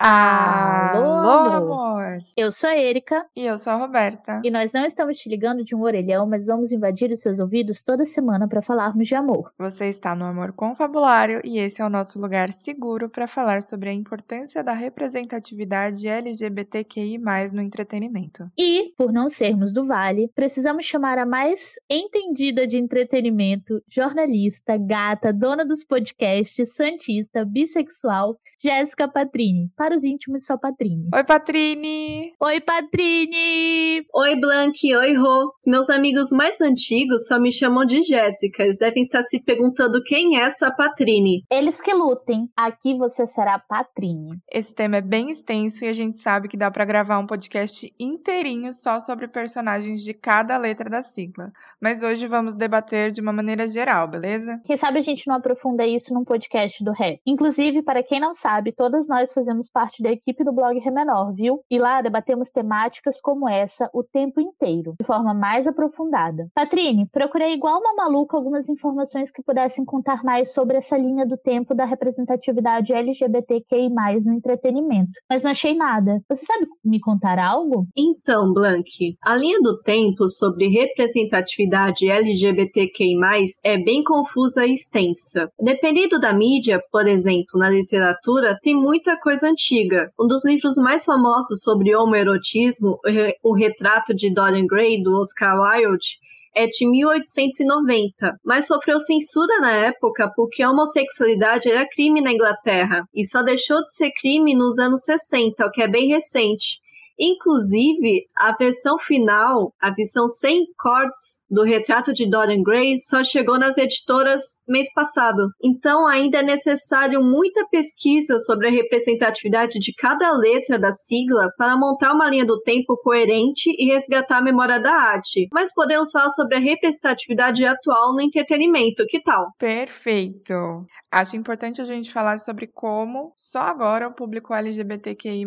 Alô, Alô, amor! Eu sou a Erika E eu sou a Roberta. e nós não estamos te ligando de um orelhão, mas vamos invadir os seus ouvidos toda semana para falarmos de amor. Você está no Amor Confabulário e esse é o nosso lugar seguro para falar sobre a importância da representatividade LGBTQI+, no entretenimento. E, por não sermos do Vale, precisamos chamar a mais entendida de entretenimento, jornalista, gata, dona dos podcasts, santista, bissexual, Jéssica Patrini. Para os íntimos, só Patrini. Oi, Patrine! Oi, Patrini! Oi, Blank, oi, Rô. Meus amigos mais antigos só me chamam de Jéssica. Eles devem estar se perguntando quem é essa Patrine. Eles que lutem. Aqui você será Patrini. Esse tema é bem extenso e a gente sabe que dá para gravar um podcast inteirinho só sobre personagens de cada letra da sigla. Mas hoje vamos debater de uma maneira geral, beleza? Quem sabe a gente não aprofunda isso num podcast do Ré. Inclusive, para quem não sabe, todas nós fazemos parte da equipe do blog Ré Menor, viu? E lá debatemos temáticas como essa o tempo inteiro, de forma mais aprofundada. Patrine, procurei igual uma maluca algumas informações que pudessem contar mais sobre essa linha do tempo da representatividade LGBTQI+, no entretenimento, mas não achei nada. Você sabe me contar algo? Então, Blank, a linha do tempo sobre representatividade LGBTQI+, é bem confusa e extensa. Dependendo da mídia, por exemplo, na literatura, tem muita coisa antiga. Um dos mais famosos sobre homoerotismo, o retrato de Dorian Gray, do Oscar Wilde, é de 1890, mas sofreu censura na época porque a homossexualidade era crime na Inglaterra e só deixou de ser crime nos anos 60, o que é bem recente. Inclusive, a versão final, a versão sem cortes do retrato de Dorian Gray só chegou nas editoras mês passado. Então, ainda é necessário muita pesquisa sobre a representatividade de cada letra da sigla para montar uma linha do tempo coerente e resgatar a memória da arte. Mas podemos falar sobre a representatividade atual no entretenimento, que tal? Perfeito! Acho importante a gente falar sobre como só agora o público LGBTQI+,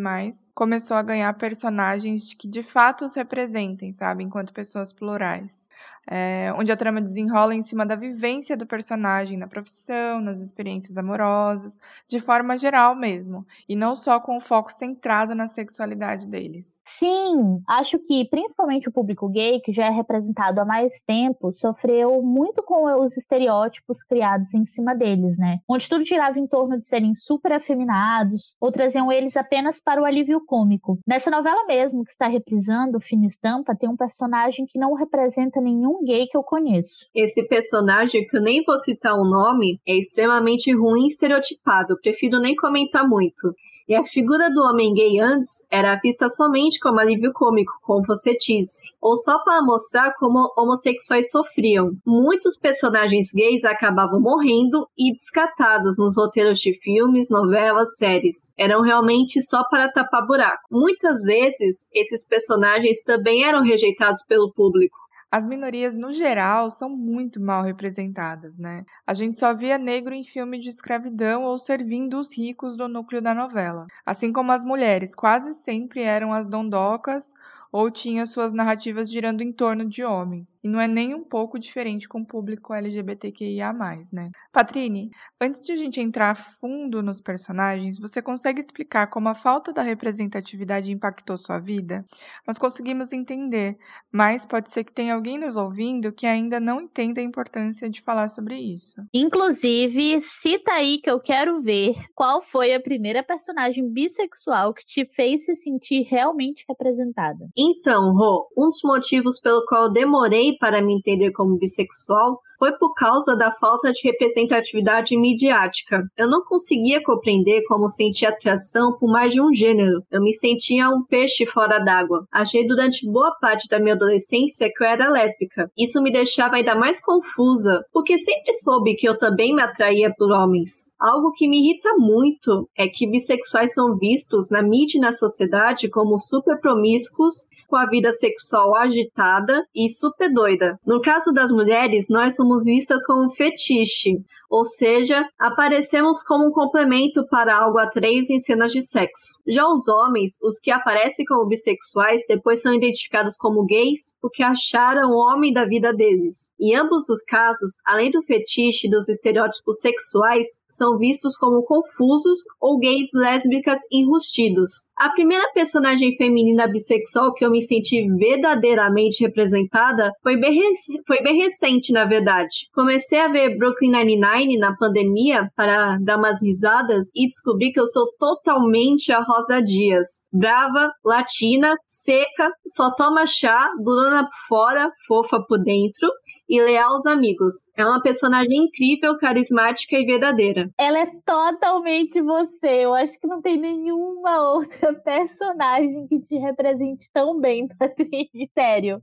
começou a ganhar personagens que de fato os representem, sabe? Enquanto pessoas plurais. É, onde a trama desenrola em cima da vivência do personagem na profissão, nas experiências amorosas, de forma geral mesmo, e não só com o foco centrado na sexualidade deles. Sim, acho que principalmente o público gay, que já é representado há mais tempo, sofreu muito com os estereótipos criados em cima deles, né? Onde tudo girava em torno de serem super afeminados ou traziam eles apenas para o alívio cômico. Nessa novela mesmo que está reprisando, Fina Estampa, tem um personagem que não representa nenhum gay que eu conheço. Esse personagem, que eu nem vou citar o nome, é extremamente ruim e estereotipado, prefiro nem comentar muito. E a figura do homem gay antes era vista somente como alívio cômico, como você disse, ou só para mostrar como homossexuais sofriam. Muitos personagens gays acabavam morrendo e descartados nos roteiros de filmes, novelas, séries. Eram realmente só para tapar buraco. Muitas vezes, esses personagens também eram rejeitados pelo público. As minorias, no geral, são muito mal representadas, né? A gente só via negro em filme de escravidão ou servindo os ricos do núcleo da novela. Assim como as mulheres quase sempre eram as dondocas ou tinham suas narrativas girando em torno de homens. E não é nem um pouco diferente com o público LGBTQIA+, né? Patrine, antes de a gente entrar a fundo nos personagens, você consegue explicar como a falta da representatividade impactou sua vida? Nós conseguimos entender, mas pode ser que tenha alguém nos ouvindo que ainda não entenda a importância de falar sobre isso. Inclusive, cita aí que eu quero ver qual foi a primeira personagem bissexual que te fez se sentir realmente representada. Então, Rô, um dos motivos pelo qual eu demorei para me entender como bissexual foi por causa da falta de representatividade midiática. Eu não conseguia compreender como sentir atração por mais de um gênero. Eu me sentia um peixe fora d'água. Achei durante boa parte da minha adolescência que eu era lésbica. Isso me deixava ainda mais confusa, porque sempre soube que eu também me atraía por homens. Algo que me irrita muito é que bissexuais são vistos na mídia e na sociedade como super promíscuos com a vida sexual agitada e super doida. No caso das mulheres, nós somos vistas como fetiche, ou seja, aparecemos como um complemento para algo a três em cenas de sexo. Já os homens, os que aparecem como bissexuais, depois são identificados como gays porque acharam o homem da vida deles. Em ambos os casos, além do fetiche e dos estereótipos sexuais, são vistos como confusos ou gays lésbicas enrustidos. A primeira personagem feminina bissexual que eu me senti verdadeiramente representada foi bem, foi bem recente, na verdade. Comecei a ver Brooklyn Nine-Nine na pandemia para dar umas risadas e descobri que eu sou totalmente a Rosa Dias. Brava, latina, seca, só toma chá, durona por fora, fofa por dentro e leal aos amigos. É uma personagem incrível, carismática e verdadeira. Ela é totalmente você. Eu acho que não tem nenhuma outra personagem que te represente tão bem, Patrícia. Sério.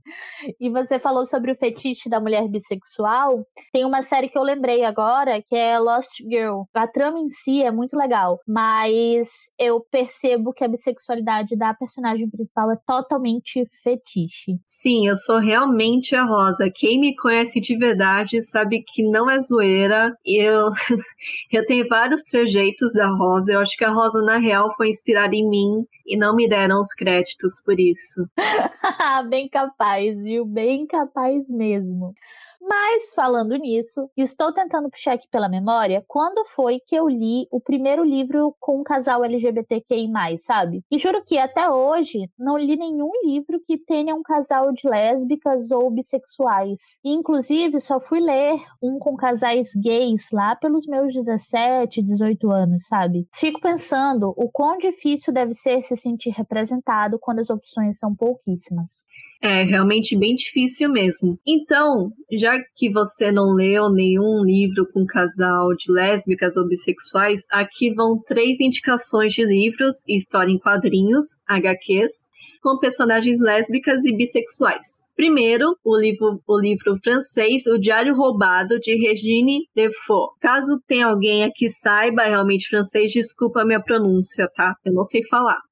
E você falou sobre o fetiche da mulher bissexual. Tem uma série que eu lembrei agora, que é Lost Girl. A trama em si é muito legal, mas eu percebo que a bissexualidade da personagem principal é totalmente fetiche. Sim, eu sou realmente a Rosa. Quem me conhece conhece de verdade sabe que não é zoeira. Eu, eu tenho vários trejeitos da Rosa. Eu acho que a Rosa, na real, foi inspirada em mim e não me deram os créditos por isso. Bem capaz, viu? Bem capaz mesmo. Mas, falando nisso, estou tentando puxar aqui pela memória quando foi que eu li o primeiro livro com um casal LGBTQI, sabe? E juro que até hoje não li nenhum livro que tenha um casal de lésbicas ou bissexuais. E, inclusive, só fui ler um com casais gays lá pelos meus 17, 18 anos, sabe? Fico pensando o quão difícil deve ser se sentir representado quando as opções são pouquíssimas. É realmente bem difícil mesmo. Então, já que você não leu nenhum livro com casal de lésbicas ou bissexuais, aqui vão três indicações de livros e história em quadrinhos, HQs, com personagens lésbicas e bissexuais. Primeiro, o livro, o livro francês O Diário Roubado, de Regine Defoe. Caso tenha alguém aqui saiba realmente francês, desculpa a minha pronúncia, tá? Eu não sei falar.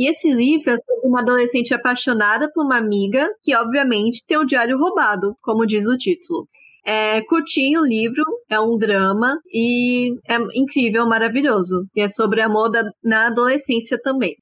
E esse livro é sobre uma adolescente apaixonada por uma amiga que, obviamente, tem o diário roubado, como diz o título. É curtinho o livro, é um drama e é incrível, maravilhoso. E é sobre amor da, na adolescência também.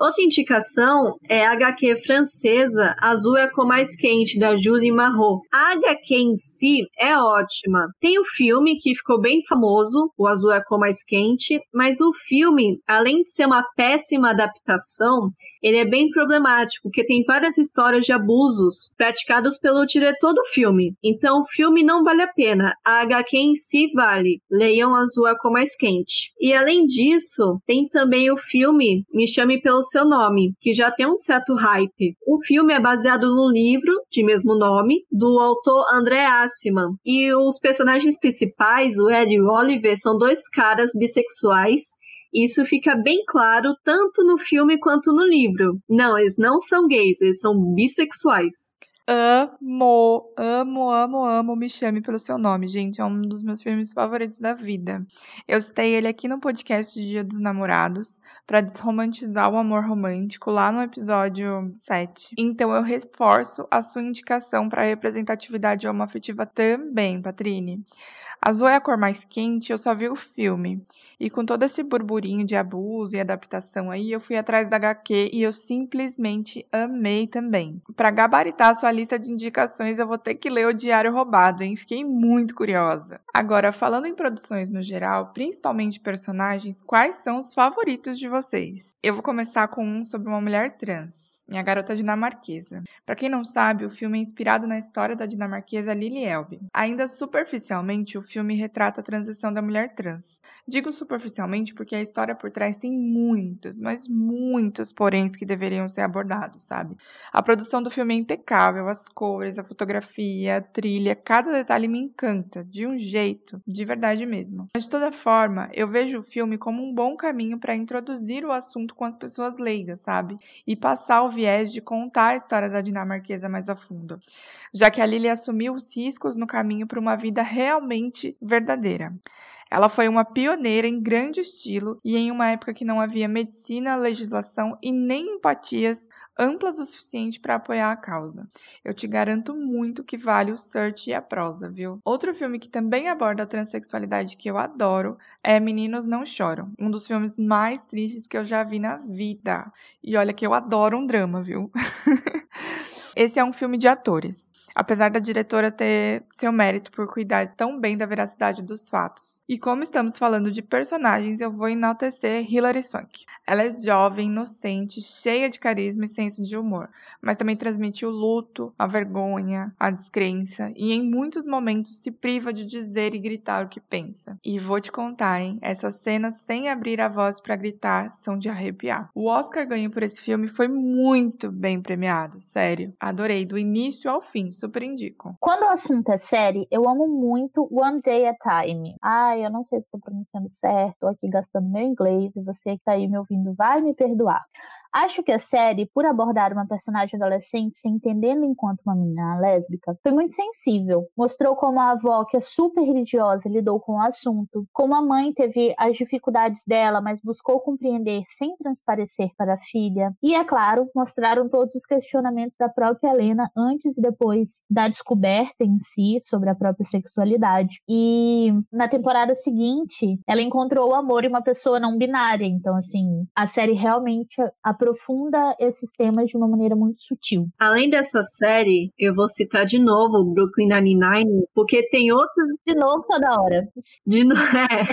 Outra indicação é a HQ francesa Azul é a cor mais quente, da Julie Marot. A HQ em si é ótima. Tem o filme que ficou bem famoso, O Azul é a cor mais quente, mas o filme, além de ser uma péssima adaptação, ele é bem problemático, porque tem várias histórias de abusos praticados pelo diretor do filme. Então o filme não vale a pena. A HQ em si vale. Leiam Azul é a cor mais quente. E além disso, tem também o filme Me Chame Pelo Seu Nome, que já tem um certo hype. O filme é baseado no livro de mesmo nome, do autor André Assiman. E os personagens principais, o Ed e o Oliver, são dois caras bissexuais isso fica bem claro tanto no filme quanto no livro. Não, eles não são gays, eles são bissexuais. Amo, amo, amo, amo Me Chame Pelo Seu Nome, gente. É um dos meus filmes favoritos da vida. Eu citei ele aqui no podcast Dia dos Namorados para desromantizar o amor romântico lá no episódio 7. Então eu reforço a sua indicação para representatividade homoafetiva também, Patrine. Azul é a cor mais quente, eu só vi o filme. E com todo esse burburinho de abuso e adaptação aí, eu fui atrás da HQ e eu simplesmente amei também. Para gabaritar a sua lista de indicações, eu vou ter que ler o Diário Roubado, hein? Fiquei muito curiosa. Agora, falando em produções no geral, principalmente personagens, quais são os favoritos de vocês? Eu vou começar com um sobre uma mulher trans. A Garota Dinamarquesa. Para quem não sabe, o filme é inspirado na história da dinamarquesa Lily Elbe. Ainda superficialmente, o filme retrata a transição da mulher trans. Digo superficialmente porque a história por trás tem muitos, mas muitos poréns que deveriam ser abordados, sabe? A produção do filme é impecável, as cores, a fotografia, a trilha, cada detalhe me encanta, de um jeito, de verdade mesmo. Mas de toda forma, eu vejo o filme como um bom caminho para introduzir o assunto com as pessoas leigas, sabe? E passar o viés de contar a história da dinamarquesa mais a fundo, já que a Lily assumiu os riscos no caminho para uma vida realmente verdadeira. Ela foi uma pioneira em grande estilo e em uma época que não havia medicina, legislação e nem empatias amplas o suficiente para apoiar a causa. Eu te garanto muito que vale o search e a prosa, viu? Outro filme que também aborda a transexualidade que eu adoro é Meninos Não Choram, um dos filmes mais tristes que eu já vi na vida. E olha que eu adoro um drama, viu? Esse é um filme de atores apesar da diretora ter seu mérito por cuidar tão bem da veracidade dos fatos. E como estamos falando de personagens, eu vou enaltecer Hilary Swank. Ela é jovem, inocente, cheia de carisma e senso de humor, mas também transmite o luto, a vergonha, a descrença e em muitos momentos se priva de dizer e gritar o que pensa. E vou te contar, hein? Essas cenas sem abrir a voz para gritar são de arrepiar. O Oscar ganho por esse filme foi muito bem premiado, sério. Adorei do início ao fim super indico. Quando o assunto é série, eu amo muito One Day at a Time. Ai, eu não sei se estou pronunciando certo, tô aqui gastando meu inglês e você que tá aí me ouvindo vai me perdoar. Acho que a série, por abordar uma personagem adolescente se entendendo enquanto uma menina lésbica, foi muito sensível. Mostrou como a avó, que é super religiosa, lidou com o assunto, como a mãe teve as dificuldades dela, mas buscou compreender sem transparecer para a filha. E, é claro, mostraram todos os questionamentos da própria Helena antes e depois da descoberta em si sobre a própria sexualidade. E na temporada seguinte, ela encontrou o amor em uma pessoa não binária. Então, assim, a série realmente aprofunda esses temas de uma maneira muito sutil. Além dessa série, eu vou citar de novo Brooklyn Nine-Nine, porque tem outro... De novo toda hora. De novo, é.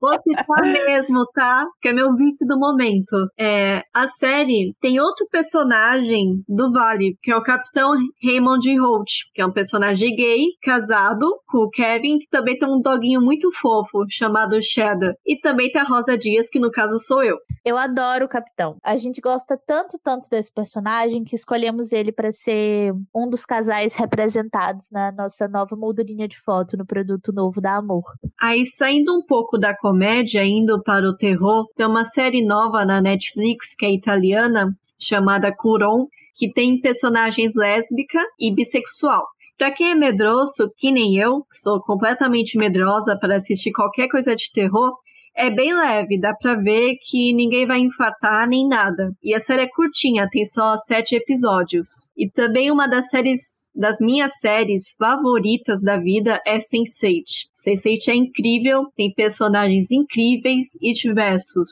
vou citar mesmo, tá? Que é meu vício do momento. É, a série tem outro personagem do Vale, que é o Capitão Raymond Holt, que é um personagem gay, casado com o Kevin, que também tem um doguinho muito fofo, chamado Cheddar. E também tem a Rosa Dias, que no caso sou eu. Eu adoro o Capitão. A gente gosta tanto, tanto desse personagem que escolhemos ele para ser um dos casais representados na nossa nova moldurinha de foto no produto novo da Amor. Aí, saindo um pouco da comédia, indo para o terror, tem uma série nova na Netflix que é italiana, chamada Curon, que tem personagens lésbica e bissexual. Pra quem é medroso, que nem eu, que sou completamente medrosa para assistir qualquer coisa de terror, é bem leve, dá pra ver que ninguém vai infartar nem nada. E a série é curtinha, tem só sete episódios. E também uma das séries, das minhas séries favoritas da vida é Sense8. Sense8 é incrível, tem personagens incríveis e diversos.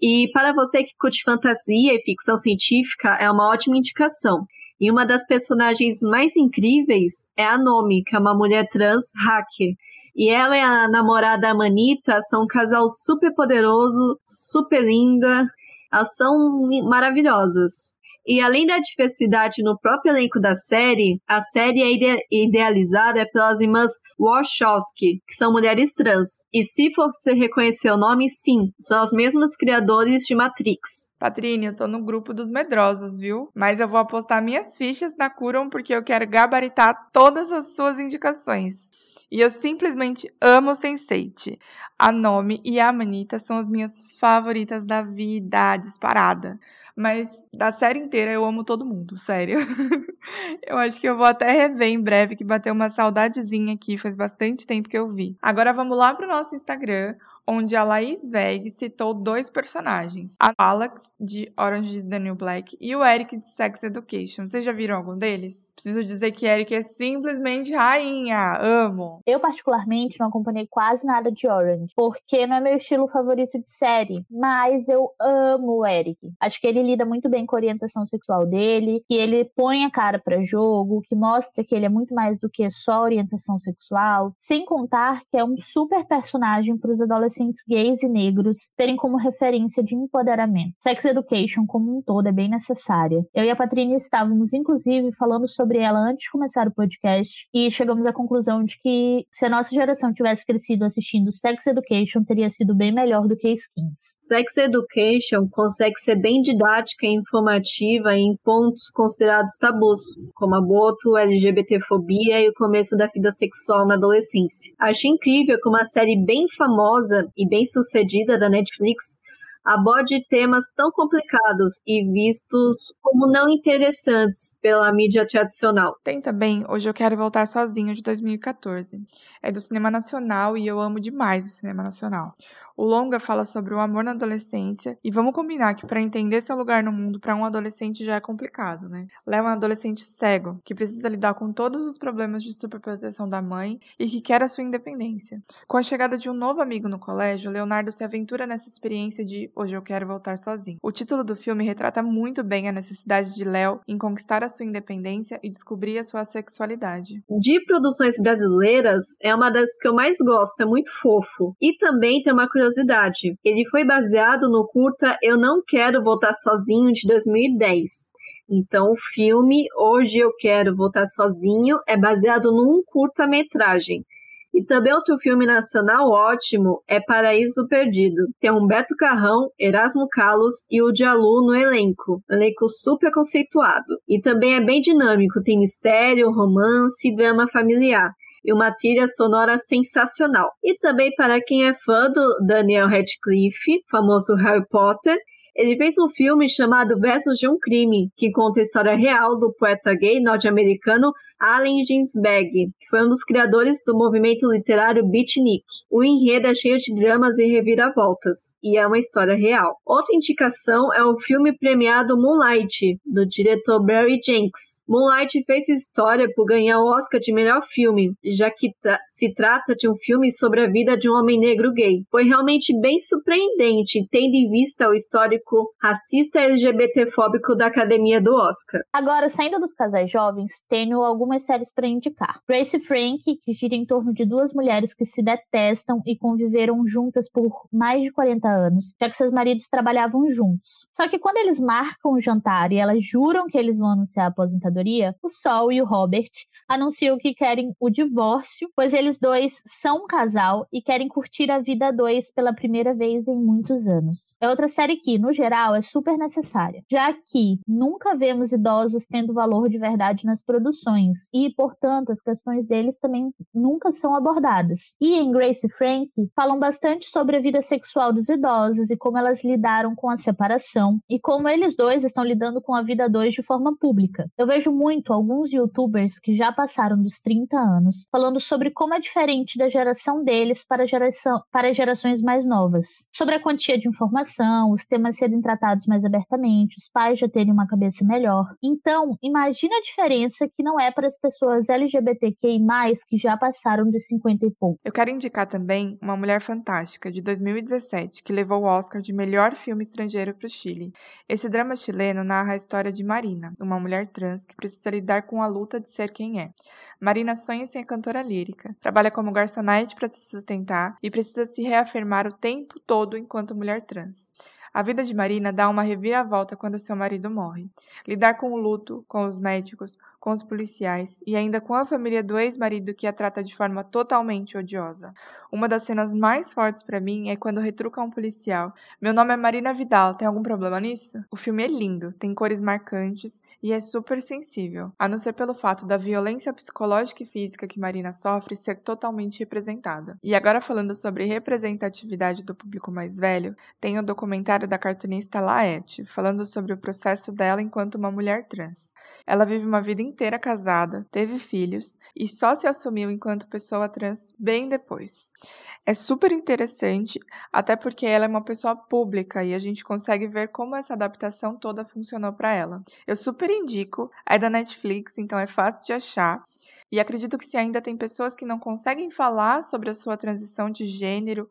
E para você que curte fantasia e ficção científica, é uma ótima indicação. E uma das personagens mais incríveis é a Nomi, que é uma mulher trans hacker e ela e a namorada Manita são um casal super poderoso, super linda. Elas são maravilhosas. E além da diversidade no próprio elenco da série, a série é ide idealizada pelas irmãs Wachowski, que são mulheres trans. E se você reconhecer o nome, sim, são os mesmos criadores de Matrix. Patrine, eu tô no grupo dos medrosos, viu? Mas eu vou apostar minhas fichas na Curon porque eu quero gabaritar todas as suas indicações. E eu simplesmente amo Sense8. A Nomi e a Manita são as minhas favoritas da vida, disparada. Mas da série inteira eu amo todo mundo, sério. eu acho que eu vou até rever em breve, que bateu uma saudadezinha aqui, faz bastante tempo que eu vi. Agora vamos lá pro nosso Instagram, onde a Laís Veg citou dois personagens, a Alex, de Orange is the New Black, e o Eric, de Sex Education. Vocês já viram algum deles? Preciso dizer que Eric é simplesmente rainha, amo! Eu, particularmente, não acompanhei quase nada de Orange, porque não é meu estilo favorito de série, mas eu amo o Eric. Acho que ele lida muito bem com a orientação sexual dele, que ele põe a cara para jogo, que mostra que ele é muito mais do que só orientação sexual, sem contar que é um super personagem para os adolescentes adolescentes gays e negros terem como referência de empoderamento. Sex Education, como um todo, é bem necessária. Eu e a Patrícia estávamos, inclusive, falando sobre ela antes de começar o podcast e chegamos à conclusão de que se a nossa geração tivesse crescido assistindo Sex Education, teria sido bem melhor do que Skins. Sex Education consegue ser bem didática e informativa em pontos considerados tabus, como aborto, LGBTfobia e o começo da vida sexual na adolescência. Acho incrível que uma série bem famosa e bem sucedida da Netflix aborde temas tão complicados e vistos como não interessantes pela mídia tradicional. Tem também Hoje Eu Quero Voltar Sozinho, de 2014. É do cinema nacional e eu amo demais o cinema nacional. O longa fala sobre o amor na adolescência e vamos combinar que para entender seu lugar no mundo para um adolescente já é complicado, né? Léo é um adolescente cego que precisa lidar com todos os problemas de superproteção da mãe e que quer a sua independência. Com a chegada de um novo amigo no colégio, Leonardo se aventura nessa experiência de Hoje eu quero voltar sozinho. O título do filme retrata muito bem a necessidade de Léo em conquistar a sua independência e descobrir a sua sexualidade. De produções brasileiras, é uma das que eu mais gosto, é muito fofo. E também tem uma curiosidade curiosidade. Ele foi baseado no curta Eu Não Quero Voltar Sozinho de 2010. Então, o filme Hoje Eu Quero Voltar Sozinho é baseado num curta-metragem. E também outro filme nacional ótimo é Paraíso Perdido. Tem Humberto Carrão, Erasmo Carlos e o Dialu no elenco. Um elenco super conceituado. E também é bem dinâmico, tem mistério, romance e drama familiar e uma trilha sonora sensacional. E também para quem é fã do Daniel Radcliffe, famoso Harry Potter, ele fez um filme chamado Versos de um Crime, que conta a história real do poeta gay norte-americano Allen Ginsberg, que foi um dos criadores do movimento literário beatnik. O enredo é cheio de dramas e reviravoltas, e é uma história real. Outra indicação é o filme premiado Moonlight, do diretor Barry Jenks. Moonlight fez história por ganhar o Oscar de melhor filme, já que tra se trata de um filme sobre a vida de um homem negro gay. Foi realmente bem surpreendente, tendo em vista o histórico racista LGBT-fóbico da academia do Oscar. Agora, saindo dos casais jovens, tenho algumas algumas séries para indicar. Grace Frank, que gira em torno de duas mulheres que se detestam e conviveram juntas por mais de 40 anos, já que seus maridos trabalhavam juntos. Só que quando eles marcam o jantar e elas juram que eles vão anunciar a aposentadoria, o Sol e o Robert anunciam que querem o divórcio, pois eles dois são um casal e querem curtir a vida a dois pela primeira vez em muitos anos. É outra série que, no geral, é super necessária, já que nunca vemos idosos tendo valor de verdade nas produções e, portanto, as questões deles também nunca são abordadas. E em Grace e Frank falam bastante sobre a vida sexual dos idosos e como elas lidaram com a separação e como eles dois estão lidando com a vida dois de forma pública. Eu vejo muito alguns youtubers que já passaram dos 30 anos falando sobre como é diferente da geração deles para, geração, para gerações mais novas. Sobre a quantia de informação, os temas serem tratados mais abertamente, os pais já terem uma cabeça melhor. Então, imagina a diferença que não é para as pessoas LGBTQI+, que já passaram de 50 e pouco. Eu quero indicar também Uma Mulher Fantástica, de 2017, que levou o Oscar de melhor filme estrangeiro para o Chile. Esse drama chileno narra a história de Marina, uma mulher trans que precisa lidar com a luta de ser quem é. Marina sonha em ser cantora lírica, trabalha como garçonete para se sustentar e precisa se reafirmar o tempo todo enquanto mulher trans. A vida de Marina dá uma reviravolta quando seu marido morre. Lidar com o luto, com os médicos, com os policiais e ainda com a família do ex-marido que a trata de forma totalmente odiosa. Uma das cenas mais fortes para mim é quando retruca um policial. Meu nome é Marina Vidal, tem algum problema nisso? O filme é lindo, tem cores marcantes e é super sensível, a não ser pelo fato da violência psicológica e física que Marina sofre ser totalmente representada. E agora falando sobre representatividade do público mais velho, tem o documentário da cartunista Laette, falando sobre o processo dela enquanto uma mulher trans. Ela vive uma vida inteira casada, teve filhos e só se assumiu enquanto pessoa trans bem depois. É super interessante, até porque ela é uma pessoa pública e a gente consegue ver como essa adaptação toda funcionou para ela. Eu super indico, é da Netflix, então é fácil de achar. E acredito que se ainda tem pessoas que não conseguem falar sobre a sua transição de gênero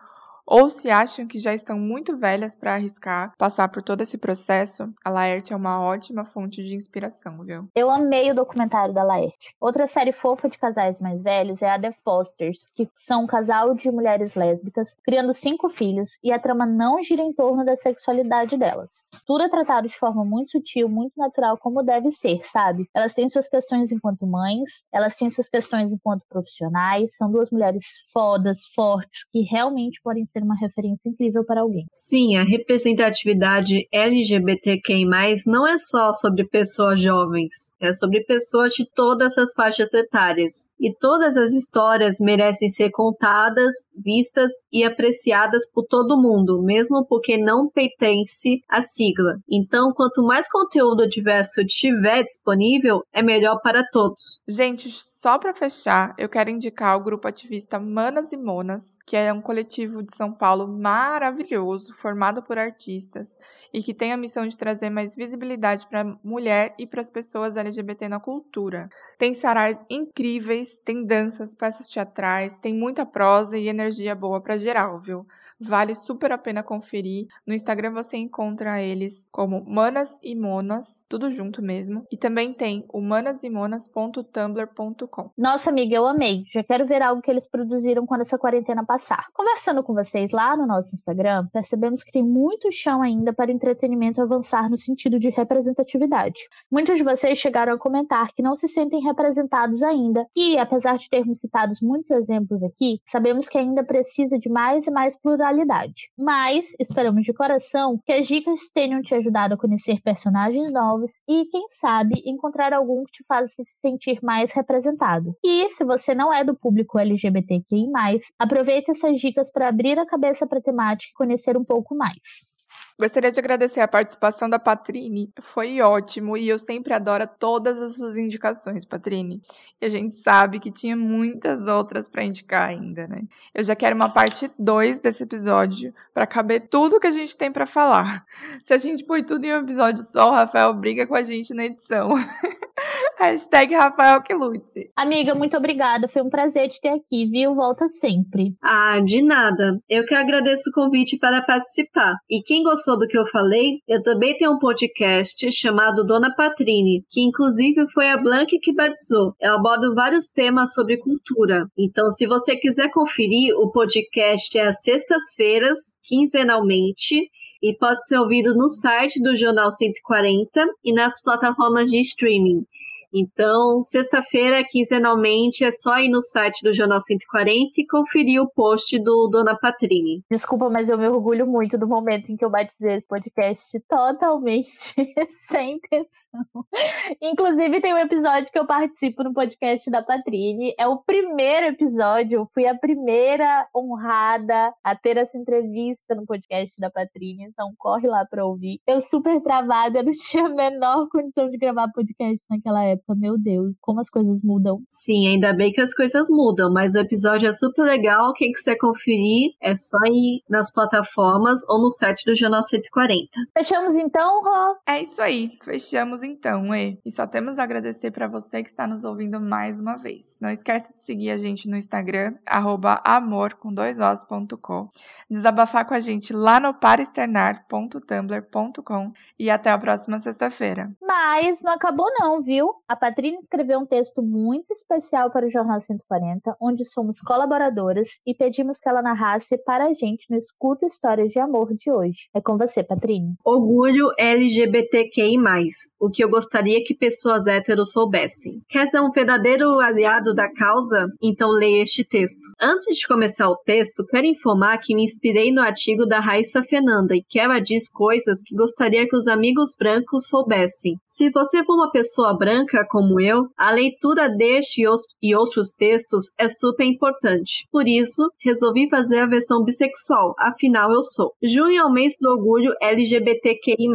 ou se acham que já estão muito velhas para arriscar passar por todo esse processo, a Laerte é uma ótima fonte de inspiração, viu? Eu amei o documentário da Laerte. Outra série fofa de casais mais velhos é a The Fosters, que são um casal de mulheres lésbicas criando cinco filhos e a trama não gira em torno da sexualidade delas. Tudo é tratado de forma muito sutil, muito natural, como deve ser, sabe? Elas têm suas questões enquanto mães, elas têm suas questões enquanto profissionais, são duas mulheres fodas, fortes, que realmente podem ser ser uma referência incrível para alguém. Sim, a representatividade LGBTQI+, não é só sobre pessoas jovens, é sobre pessoas de todas as faixas etárias. E todas as histórias merecem ser contadas, vistas e apreciadas por todo mundo, mesmo porque não pertence à sigla. Então, quanto mais conteúdo diverso tiver disponível, é melhor para todos. Gente, só para fechar, eu quero indicar o grupo ativista Manas e Monas, que é um coletivo de São Paulo maravilhoso, formado por artistas e que tem a missão de trazer mais visibilidade para a mulher e para as pessoas LGBT na cultura. Tem sarais incríveis, tem danças, peças teatrais, tem muita prosa e energia boa para geral, viu? Vale super a pena conferir. No Instagram você encontra eles como Manas e Monas, tudo junto mesmo. E também tem o manasimonas.tumblr.com. Nossa, amiga, eu amei. Já quero ver algo que eles produziram quando essa quarentena passar. Conversando com vocês lá no nosso Instagram, percebemos que tem muito chão ainda para o entretenimento avançar no sentido de representatividade. Muitos de vocês chegaram a comentar que não se sentem representados ainda, e apesar de termos citado muitos exemplos aqui, sabemos que ainda precisa de mais e mais pluralidade mas esperamos de coração que as dicas tenham te ajudado a conhecer personagens novos e, quem sabe, encontrar algum que te faça se sentir mais representado. E se você não é do público LGBTQI, aproveite essas dicas para abrir a cabeça para a temática e conhecer um pouco mais. Gostaria de agradecer a participação da Patrine. Foi ótimo e eu sempre adoro todas as suas indicações, Patrine. E a gente sabe que tinha muitas outras para indicar ainda, né? Eu já quero uma parte 2 desse episódio para caber tudo que a gente tem para falar. Se a gente põe tudo em um episódio só, o Rafael briga com a gente na edição. Hashtag Rafael Queluzzi. Amiga, muito obrigada. Foi um prazer te ter aqui, viu? Volta sempre. Ah, de nada. Eu que agradeço o convite para participar. E quem gostou gostou do que eu falei, eu também tenho um podcast chamado Dona Patrine, que inclusive foi a Blanca que batizou. Eu abordo vários temas sobre cultura. Então, se você quiser conferir, o podcast é às sextas-feiras, quinzenalmente, e pode ser ouvido no site do Jornal 140 e nas plataformas de streaming. Então, sexta-feira, quinzenalmente, é só ir no site do Jornal 140 e conferir o post do Dona Patrine. Desculpa, mas eu me orgulho muito do momento em que eu batizei esse podcast totalmente sem intenção. Inclusive, tem um episódio que eu participo no podcast da Patrine. É o primeiro episódio, eu fui a primeira honrada a ter essa entrevista no podcast da Patrine, então corre lá pra ouvir. Eu super travada, eu não tinha a menor condição de gravar podcast naquela época época, meu Deus, como as coisas mudam. Sim, ainda bem que as coisas mudam, mas o episódio é super legal. Quem quiser conferir, é só ir nas plataformas ou no site do Jornal 140. Fechamos então, Rô? É isso aí, fechamos então, E. E só temos a agradecer para você que está nos ouvindo mais uma vez. Não esquece de seguir a gente no Instagram, amor com dois os.com, desabafar com a gente lá no paraexternar.tumblr.com e até a próxima sexta-feira. Mas não acabou não, viu? A Patrícia escreveu um texto muito especial para o Jornal 140, onde somos colaboradoras e pedimos que ela narrasse para a gente no Escuta Histórias de Amor de hoje. É com você, Patrícia. Orgulho LGBTQI+, o que eu gostaria que pessoas héteros soubessem. Quer ser um verdadeiro aliado da causa? Então leia este texto. Antes de começar o texto, quero informar que me inspirei no artigo da Raíssa Fernanda e que ela diz coisas que gostaria que os amigos brancos soubessem. Se você for uma pessoa branca, como eu, a leitura deste e outros textos é super importante. Por isso, resolvi fazer a versão bissexual, afinal eu sou. Junho é o mês do orgulho LGBTQI+.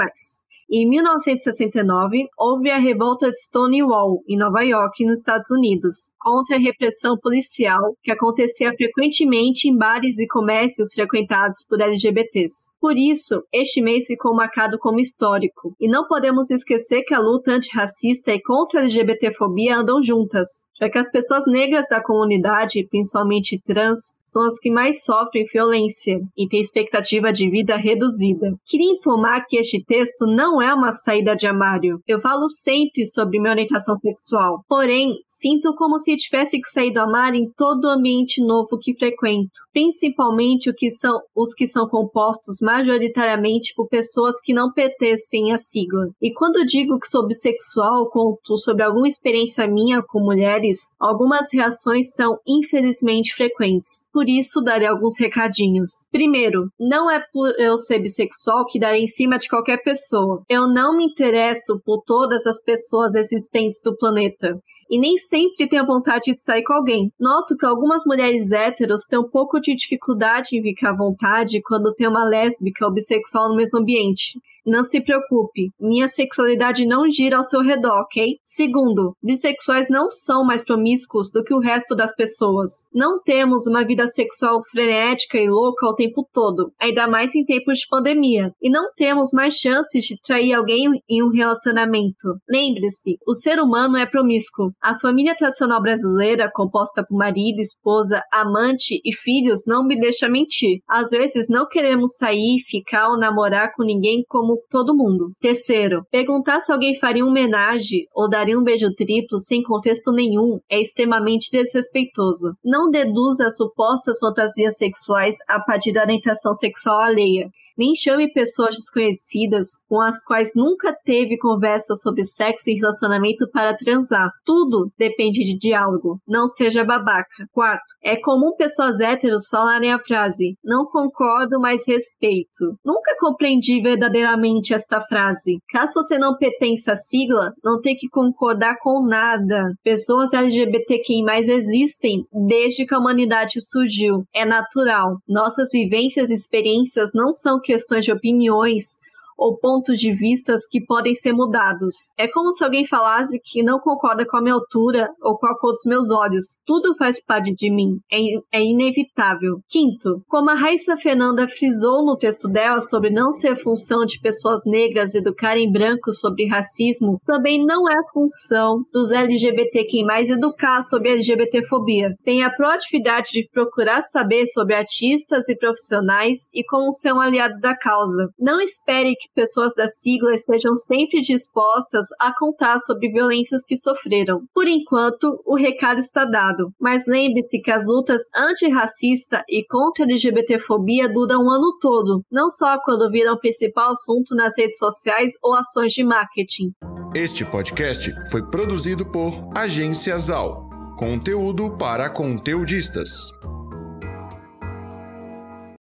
Em 1969, houve a revolta de Stonewall, em Nova York, nos Estados Unidos, contra a repressão policial que acontecia frequentemente em bares e comércios frequentados por LGBTs. Por isso, este mês ficou marcado como histórico, e não podemos esquecer que a luta antirracista e contra a LGBTfobia andam juntas, já que as pessoas negras da comunidade, principalmente trans, são as que mais sofrem violência e têm expectativa de vida reduzida. Queria informar que este texto não é uma saída de armário. Eu falo sempre sobre minha orientação sexual, porém, sinto como se tivesse que sair do armário em todo o ambiente novo que frequento, principalmente o que são, os que são compostos majoritariamente por pessoas que não pertencem à sigla. E quando digo que sou bissexual, conto sobre alguma experiência minha com mulheres, algumas reações são infelizmente frequentes. Por por isso darei alguns recadinhos. Primeiro, não é por eu ser bissexual que darei em cima de qualquer pessoa. Eu não me interesso por todas as pessoas existentes do planeta e nem sempre tenho vontade de sair com alguém. Noto que algumas mulheres héteros têm um pouco de dificuldade em ficar à vontade quando tem uma lésbica ou bissexual no mesmo ambiente. Não se preocupe, minha sexualidade não gira ao seu redor, ok? Segundo, bissexuais não são mais promíscuos do que o resto das pessoas. Não temos uma vida sexual frenética e louca o tempo todo, ainda mais em tempos de pandemia. E não temos mais chances de trair alguém em um relacionamento. Lembre-se, o ser humano é promíscuo. A família tradicional brasileira, composta por marido, esposa, amante e filhos, não me deixa mentir. Às vezes não queremos sair, ficar ou namorar com ninguém como como todo mundo. Terceiro, perguntar se alguém faria uma homenagem ou daria um beijo triplo sem contexto nenhum é extremamente desrespeitoso. Não deduza supostas fantasias sexuais a partir da orientação sexual alheia nem chame pessoas desconhecidas com as quais nunca teve conversa sobre sexo e relacionamento para transar. Tudo depende de diálogo. Não seja babaca. Quarto, é comum pessoas héteros falarem a frase: não concordo, mas respeito. Nunca compreendi verdadeiramente esta frase. Caso você não pertence à sigla, não tem que concordar com nada. Pessoas LGBTQI existem desde que a humanidade surgiu. É natural. Nossas vivências e experiências não são questões de opiniões ou pontos de vistas que podem ser mudados. É como se alguém falasse que não concorda com a minha altura ou com a cor dos meus olhos. Tudo faz parte de mim. É, é inevitável. Quinto, como a Raíssa Fernanda frisou no texto dela sobre não ser função de pessoas negras educarem brancos sobre racismo, também não é função dos LGBTQ+, educar sobre LGBTfobia. Tem a proatividade de procurar saber sobre artistas e profissionais e como ser um aliado da causa. Não espere que pessoas da sigla estejam sempre dispostas a contar sobre violências que sofreram. Por enquanto, o recado está dado, mas lembre-se que as lutas antirracista e contra a LGBTfobia duram o ano todo, não só quando viram o principal assunto nas redes sociais ou ações de marketing. Este podcast foi produzido por Agência Zal. Conteúdo para conteudistas.